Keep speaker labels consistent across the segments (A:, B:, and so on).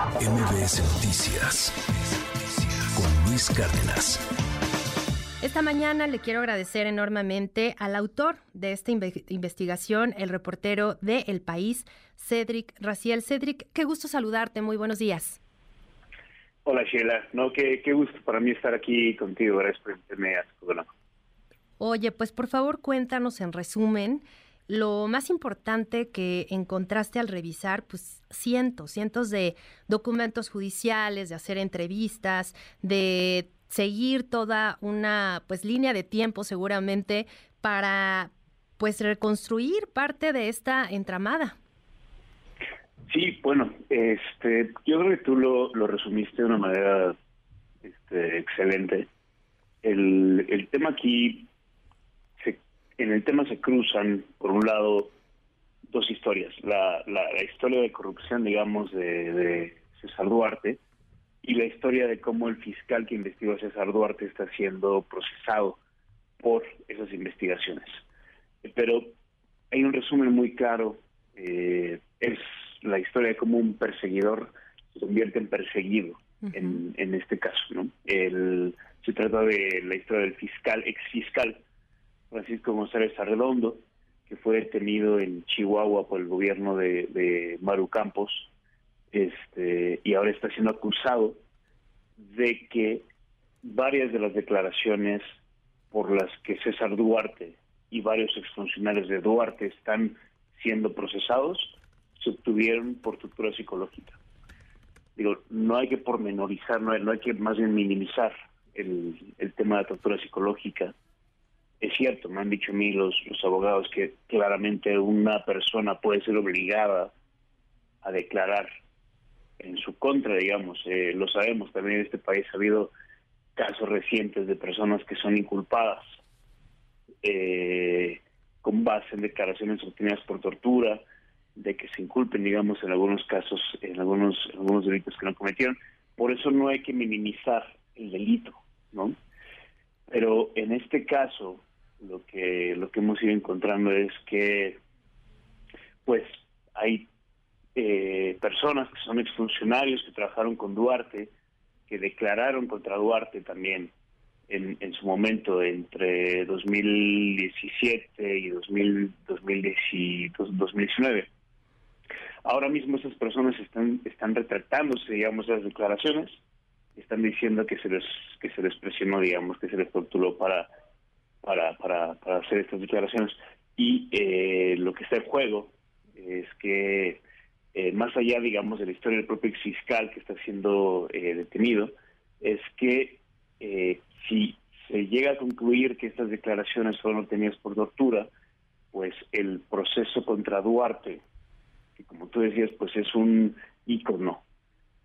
A: MBS Noticias con Luis Cárdenas.
B: Esta mañana le quiero agradecer enormemente al autor de esta investigación, el reportero de El País, Cedric Raciel. Cedric, qué gusto saludarte, muy buenos días.
C: Hola Sheila, no, qué, qué gusto para mí estar aquí contigo, gracias por invitarme a tu
B: Oye, pues por favor cuéntanos en resumen lo más importante que encontraste al revisar, pues cientos, cientos de documentos judiciales, de hacer entrevistas, de seguir toda una pues línea de tiempo seguramente para pues reconstruir parte de esta entramada.
C: Sí, bueno, este, yo creo que tú lo, lo resumiste de una manera este, excelente. El, el tema aquí en el tema se cruzan, por un lado, dos historias. La, la, historia de corrupción, digamos, de, César Duarte y la historia de cómo el fiscal que investigó a César Duarte está siendo procesado por esas investigaciones. Pero hay un resumen muy claro, eh, es la historia de cómo un perseguidor se convierte en perseguido en, en este caso. ¿no? El, se trata de la historia del fiscal, ex fiscal, Francisco González Arredondo, que fue detenido en Chihuahua por el gobierno de, Maru Campos, este, y ahora está siendo acusado de que varias de las declaraciones por las que César Duarte y varios exfuncionarios de Duarte están siendo procesados se obtuvieron por tortura psicológica. Digo, no hay que pormenorizar, no hay, no hay que más bien minimizar el, el tema de la tortura psicológica, es cierto, me han dicho a mí los, los abogados que claramente una persona puede ser obligada a declarar en su contra, digamos, eh, lo sabemos, también en este país ha habido casos recientes de personas que son inculpadas eh, con base en declaraciones obtenidas por tortura, de que se inculpen, digamos, en algunos casos, en algunos, en algunos delitos que no cometieron. Por eso no hay que minimizar el delito, ¿no? Pero en este caso, lo que lo que hemos ido encontrando es que pues hay eh, personas que son exfuncionarios que trabajaron con Duarte que declararon contra Duarte también en, en su momento entre 2017 y 2000, 2019 ahora mismo esas personas están están retractándose digamos las declaraciones están diciendo que se les que se les presionó digamos que se les torturó para para, para, para hacer estas declaraciones. Y eh, lo que está en juego es que, eh, más allá, digamos, de la historia del propio fiscal que está siendo eh, detenido, es que si se llega a concluir que estas declaraciones fueron obtenidas por tortura, pues el proceso contra Duarte, que como tú decías, pues es un ícono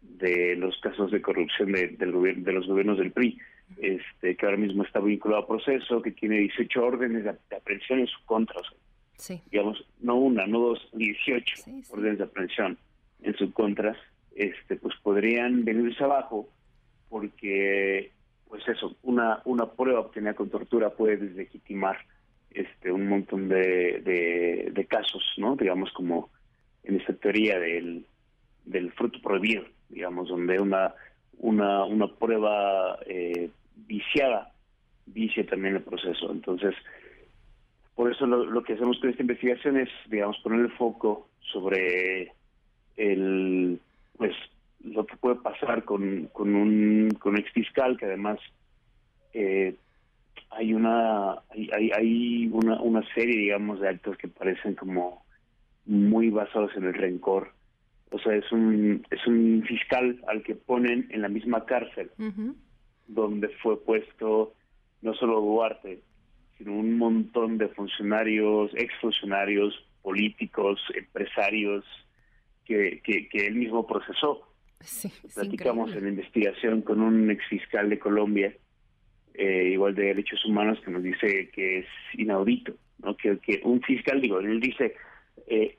C: de los casos de corrupción de, del de los gobiernos del PRI, este, que ahora mismo está vinculado a proceso, que tiene 18 órdenes de, aprehensión en su contra. Digamos, no una, no dos, 18 órdenes de aprehensión en su contra, este, pues podrían venirse abajo porque, pues eso, una, una prueba obtenida con tortura puede deslegitimar este, un montón de, de, casos, ¿no? Digamos, como en esta teoría del, del fruto prohibido, digamos, donde una una, una prueba eh, viciada vicia también el proceso. Entonces, por eso lo, que hacemos con esta investigación es, digamos, poner el foco sobre el, pues, lo que puede pasar con, con un, con ex fiscal que además eh, hay una hay, hay una, una serie digamos de actos que parecen como muy basados en el rencor o sea, es un, es un fiscal al que ponen en la misma cárcel donde fue puesto no solo Duarte, sino un montón de funcionarios, exfuncionarios, políticos, empresarios que, que, él mismo procesó. Sí, Platicamos en la investigación con un exfiscal de Colombia, eh, igual de derechos humanos, que nos dice que es inaudito, ¿no? que, que un fiscal, digo, él dice, eh,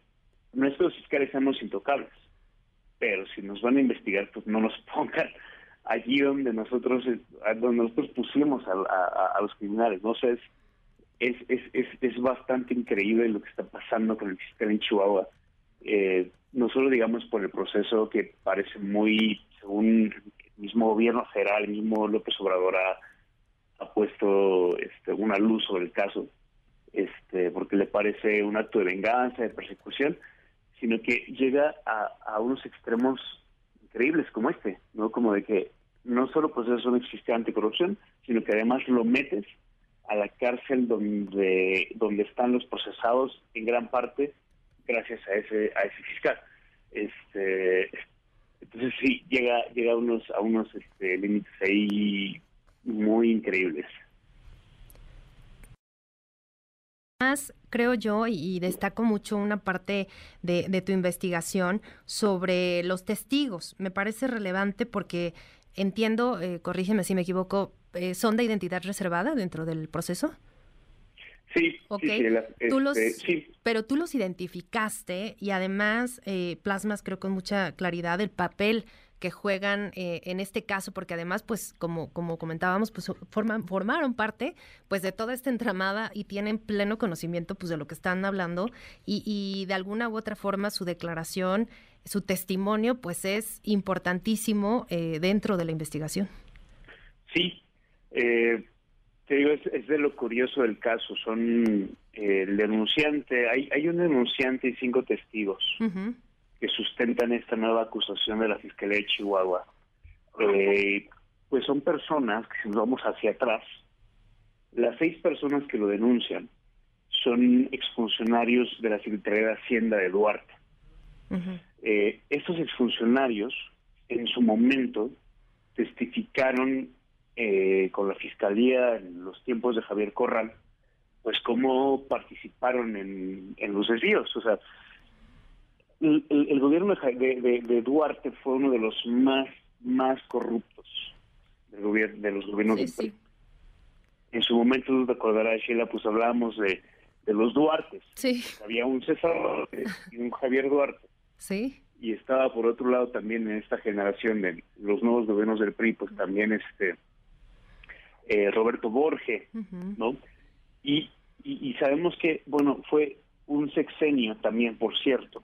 C: nuestros fiscales somos intocables pero si nos van a investigar, pues no nos pongan allí donde nosotros donde nosotros pusimos a, los criminales. No sé, es, es, es, es, bastante increíble lo que está pasando con el fiscal en Chihuahua. Eh, no solo digamos por el proceso que parece muy, según el mismo gobierno federal, el mismo López Obrador ha, puesto este, una luz sobre el caso, este, porque le parece un acto de venganza, de persecución, sino que llega a, a unos extremos increíbles como este, ¿no? Como de que no solo proceso no existe anticorrupción, sino que además lo metes a la cárcel donde, donde están los procesados en gran parte gracias a ese, a ese fiscal. Este, entonces sí, llega, llega a unos, a unos este, límites ahí muy increíbles.
B: Más, creo yo, y destaco mucho una parte de, de, tu investigación sobre los testigos. Me parece relevante porque entiendo, eh, corrígeme si me equivoco, eh, ¿son de identidad reservada dentro del proceso?
C: Sí,
B: este, sí, Pero tú los identificaste y además eh, plasmas, creo con mucha claridad, el papel que juegan eh, en este caso, porque además, pues, como, como comentábamos, pues forman, formaron parte pues de toda esta entramada y tienen pleno conocimiento pues de lo que están hablando y, y de alguna u otra forma su declaración, su testimonio, pues es importantísimo eh, dentro de la investigación.
C: Sí, eh, te digo, es, de lo curioso del caso. Son eh, el denunciante, hay, hay un denunciante y cinco testigos que sustentan esta nueva acusación de la Fiscalía de Chihuahua. Eh, pues son personas que si nos vamos hacia atrás, las seis personas que lo denuncian son exfuncionarios de la Secretaría de Hacienda de Duarte. Eh, estos exfuncionarios en su momento testificaron eh, con la fiscalía en los tiempos de Javier Corral, pues cómo participaron en, los desvíos. O sea, el, gobierno de, Duarte fue uno de los más más corruptos del gobierno, de los gobiernos En su momento, tú recordarás, Sheila, pues hablábamos de, de los Duartes.
B: Sí.
C: Había un César y un Javier Duarte.
B: Sí.
C: Y estaba por otro lado también en esta generación de los nuevos gobiernos del PRI, pues también este eh, Roberto Borge, ¿no? Y, y, sabemos que, bueno, fue un sexenio también, por cierto,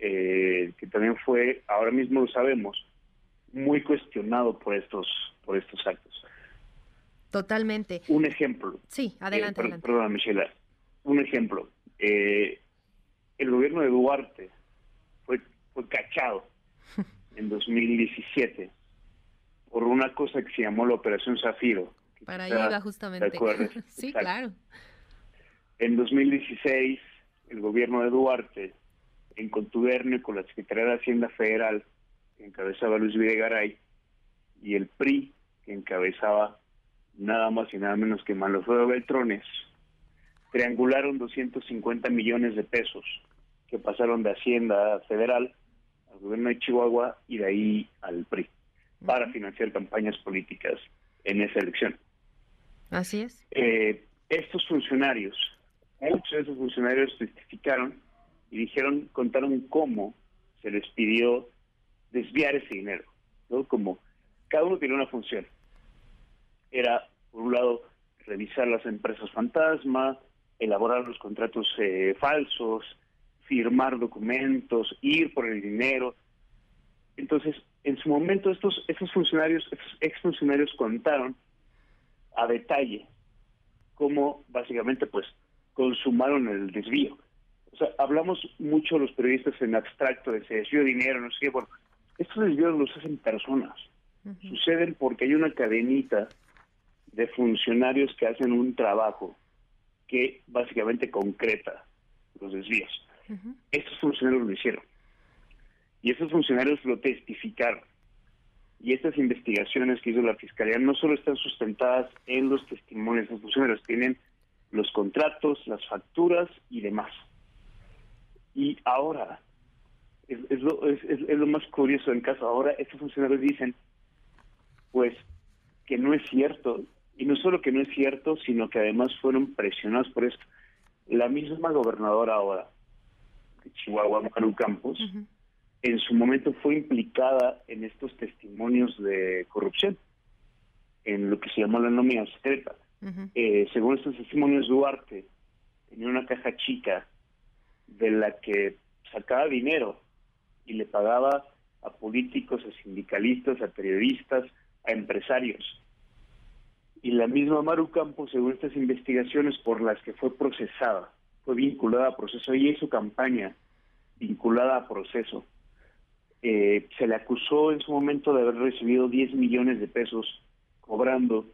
C: eh, que también fue, ahora mismo lo sabemos, muy cuestionado por estos, por estos actos.
B: Totalmente.
C: Un ejemplo.
B: Sí, adelante.
C: Eh, Perdona, Michela. Un ejemplo. el gobierno de Duarte fue, fue cachado en 2017 por una cosa que se llamó la Operación Zafiro.
B: Para allá iba justamente. sí, claro.
C: En 2016, el gobierno de Duarte, en contubernio con la Secretaría de Hacienda Federal, que encabezaba Luis Videgaray, y el PRI, que encabezaba nada más y nada menos que Manlofredo Beltrones, triangularon 250 millones de pesos que pasaron de Hacienda Federal al gobierno de Chihuahua y de ahí al PRI para financiar campañas políticas en esa elección.
B: Así es.
C: Eh, estos funcionarios, muchos de esos funcionarios testificaron y dijeron, contaron cómo se les pidió desviar ese dinero, ¿no? Como cada uno tiene una función. Era, por un lado, revisar las empresas fantasma, elaborar los contratos eh, falsos, firmar documentos, ir por el dinero. Entonces, en su momento estos, estos funcionarios, estos exfuncionarios contaron a detalle cómo básicamente pues consumaron el desvío. O sea, hablamos mucho los periodistas en abstracto de ese desvío de dinero, no sé qué, bueno, estos desvíos los hacen personas. Suceden porque hay una cadenita de funcionarios que hacen un trabajo que básicamente concreta los desvíos. Estos funcionarios lo hicieron. Y esos funcionarios lo testificaron. Y estas investigaciones que hizo la Fiscalía no solo están sustentadas en los testimonios de esos funcionarios, tienen los contratos, las facturas y demás. Y ahora, es, lo, es, lo más curioso en caso, ahora estos funcionarios dicen, pues, que no es cierto. Y no solo que no es cierto, sino que además fueron presionados por esto. La misma gobernadora ahora, de Chihuahua, Manu Campos, en su momento fue implicada en estos testimonios de corrupción, en lo que se llamó la nómina secreta. Eh, según estos testimonios, Duarte tenía una caja chica de la que sacaba dinero y le pagaba a políticos, a sindicalistas, a periodistas, a empresarios. Y la misma Maru Campos, según estas investigaciones por las que fue procesada, fue vinculada a proceso, y hizo campaña vinculada a proceso. Eh, se le acusó en su momento de haber recibido 10 millones de pesos cobrando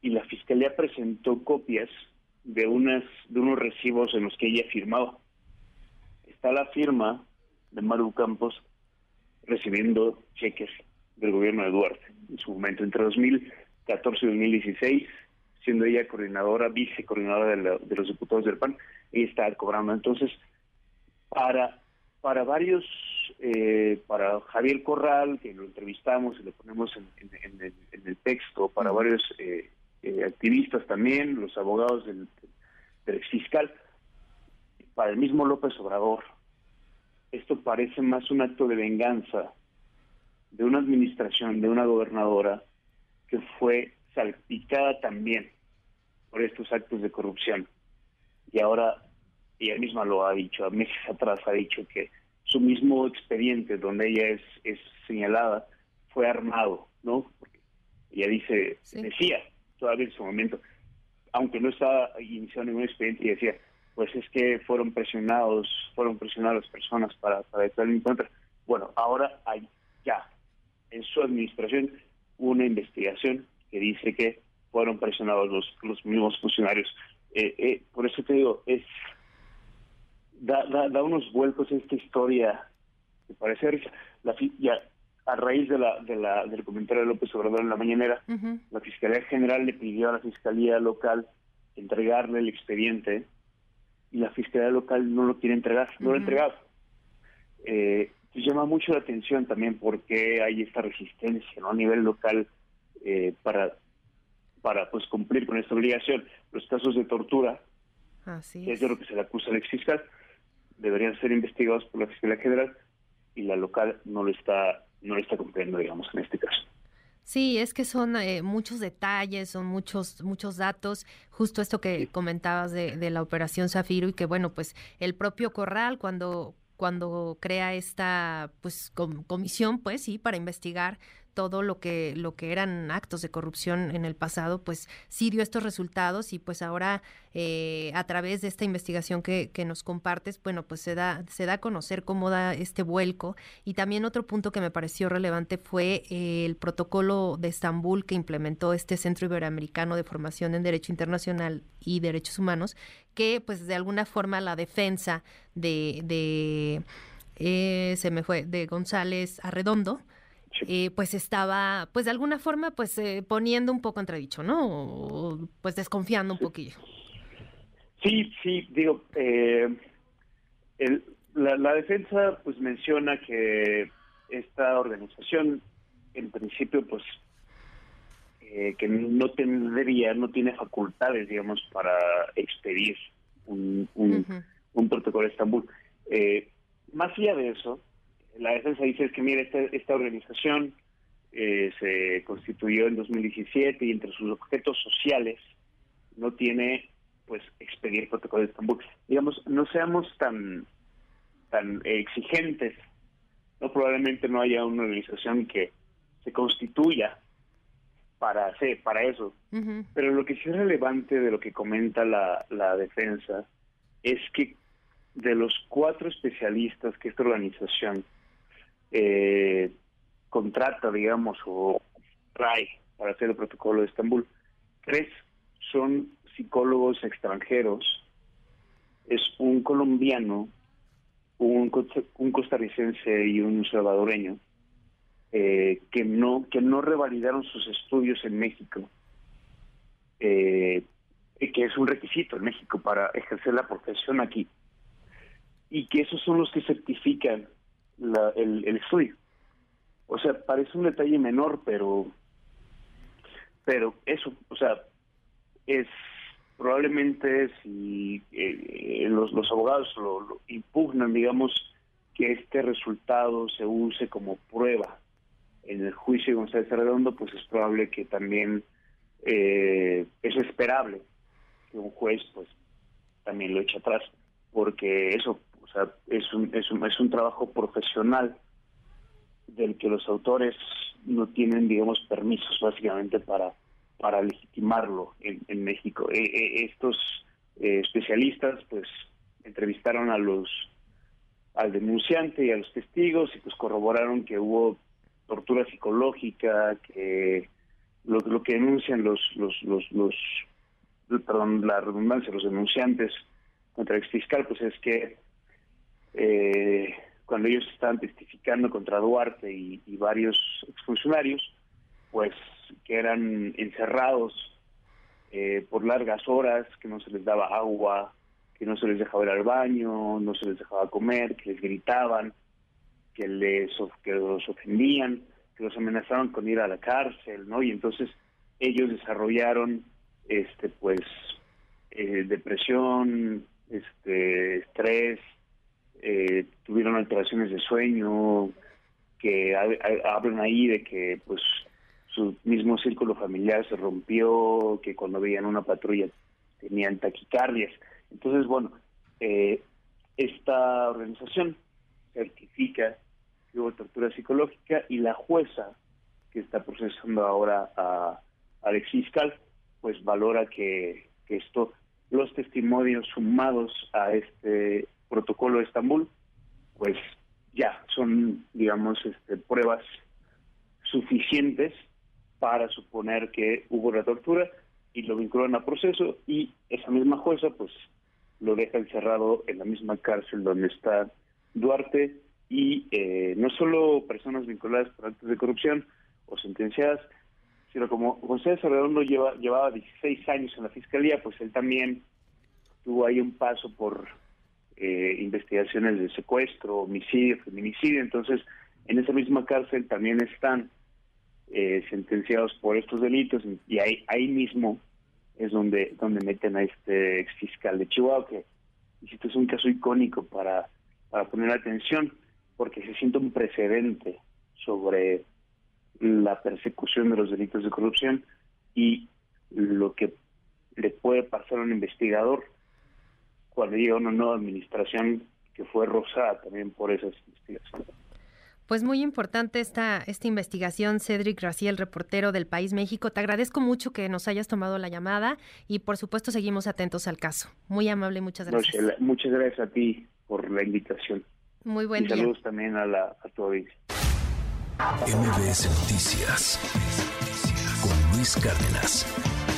C: y la fiscalía presentó copias de unas de unos recibos en los que ella firmaba. Está la firma de Maru Campos recibiendo cheques del gobierno de Duarte en su momento entre 2014 y 2016 siendo ella coordinadora, vicecoordinadora de, de los diputados del PAN, y está cobrando. Entonces, para, para varios, eh, para Javier Corral, que lo entrevistamos y lo ponemos en, el, texto, para varios eh, eh, activistas también, los abogados del, del fiscal, para el mismo López Obrador, esto parece más un acto de venganza de una administración, de una gobernadora que fue salpicada también por estos actos de corrupción. Y ahora ella misma lo ha dicho, meses atrás ha dicho que su mismo expediente donde ella es, es señalada fue armado, ¿no? Porque ella dice, decía todavía en su momento, aunque no estaba iniciado ningún expediente, y decía, pues es que fueron presionados, fueron presionadas las personas para, para estar en contra. Bueno, ahora hay ya en su administración una investigación que dice que fueron presionados los, los mismos funcionarios. Eh, eh, por eso te digo, es da, da, unos vuelcos esta historia que parece la, ya a raíz de la, de la, del comentario de López Obrador en la mañanera, la Fiscalía General le pidió a la Fiscalía Local entregarle el expediente y la Fiscalía Local no lo quiere entregar, no lo ha entregado. Eh, llama mucho la atención también porque hay esta resistencia ¿no? a nivel local eh, para para pues cumplir con esta obligación. Los casos de tortura, que es de lo que se le acusa al ex fiscal, deberían ser investigados por la Fiscalía General y la local no lo está no lo está cumpliendo, digamos, en este caso.
B: Sí, es que son eh, muchos detalles, son muchos muchos datos. Justo esto que comentabas de, de, la operación Zafiro y que bueno, pues el propio Corral cuando cuando crea esta pues comisión, pues sí, para investigar todo lo que, lo que eran actos de corrupción en el pasado, pues sí dio estos resultados y pues ahora eh, a través de esta investigación que, que, nos compartes, bueno, pues se da, se da a conocer cómo da este vuelco. Y también otro punto que me pareció relevante fue el protocolo de Estambul que implementó este Centro Iberoamericano de Formación en Derecho Internacional y Derechos Humanos, que pues de alguna forma la defensa de, de eh, se me fue, de González Arredondo, eh, pues estaba, pues de alguna forma, pues eh, poniendo un poco entredicho, ¿no? O, pues desconfiando un poquillo.
C: Sí, sí, digo, eh, la, defensa pues menciona que esta organización, en principio, pues que no tendría, no tiene facultades, digamos, para expedir un, un, protocolo de Estambul. más allá de eso, la defensa dice que, mire, esta, organización eh, se constituyó en 2017 y entre sus objetos sociales no tiene, pues, expedir protocolo de Estambul. Digamos, no seamos tan, tan exigentes. No probablemente no haya una organización que se constituya para hacer, para eso. Pero lo que sí es relevante de lo que comenta la, la defensa es que de los cuatro especialistas que esta organización eh, contrata, digamos, o trae para hacer el protocolo de Estambul. Tres son psicólogos extranjeros, es un colombiano, un, un costarricense y un salvadoreño, eh, que no que no revalidaron sus estudios en México, eh, que es un requisito en México para ejercer la profesión aquí, y que esos son los que certifican el, estudio. O sea, parece un detalle menor, pero pero eso, o sea, es probablemente si eh, los, los abogados lo, impugnan, digamos, que este resultado se use como prueba en el juicio de González Redondo, pues es probable que también eh, es esperable que un juez pues también lo eche atrás, porque eso es un, es un, es un trabajo profesional del que los autores no tienen, digamos, permisos básicamente para, para legitimarlo en, México. E, e, estos eh, especialistas, pues, entrevistaron a los al denunciante y a los testigos y pues corroboraron que hubo tortura psicológica, que lo, lo que denuncian los, los, los, los, perdón, la redundancia, los denunciantes contra el fiscal, pues es que eh, cuando ellos estaban testificando contra Duarte y, varios exfuncionarios, pues que eran encerrados eh, por largas horas, que no se les daba agua, que no se les dejaba ir al baño, no se les dejaba comer, que les gritaban, que les que los ofendían, que los amenazaban con ir a la cárcel, ¿no? Y entonces ellos desarrollaron, este, pues, eh, depresión, este, estrés, eh, tuvieron alteraciones de sueño, que hablan ahí de que pues su mismo círculo familiar se rompió, que cuando veían una patrulla tenían taquicardias. Entonces, bueno, eh, esta organización certifica que hubo tortura psicológica y la jueza que está procesando ahora a Alex Fiscal, pues valora que, que esto, los testimonios sumados a este protocolo de Estambul, pues ya son, digamos, este, pruebas suficientes para suponer que hubo una tortura y lo vinculan a proceso y esa misma jueza pues lo deja encerrado en la misma cárcel donde está Duarte y eh, no solo personas vinculadas por actos de corrupción o sentenciadas, sino como José Redondo lleva, llevaba 16 años en la fiscalía, pues él también tuvo ahí un paso por eh, investigaciones de secuestro, homicidio, feminicidio. Entonces, en esa misma cárcel también están eh, sentenciados por estos delitos y ahí, ahí mismo es donde, donde meten a este ex fiscal de Chihuahua, que es un caso icónico para, para poner atención, porque se siente un precedente sobre la persecución de los delitos de corrupción y lo que le puede pasar a un investigador cuando llega una nueva administración que fue rosada también por esas investigaciones.
B: Pues muy importante esta, esta investigación, Cedric Raciel, reportero del País México. Te agradezco mucho que nos hayas tomado la llamada y por supuesto seguimos atentos al caso. Muy amable, muchas gracias.
C: muchas gracias a ti por la invitación.
B: Muy buen
C: y saludos también a, la, a tu audiencia.
A: MBS Noticias con Luis Cárdenas.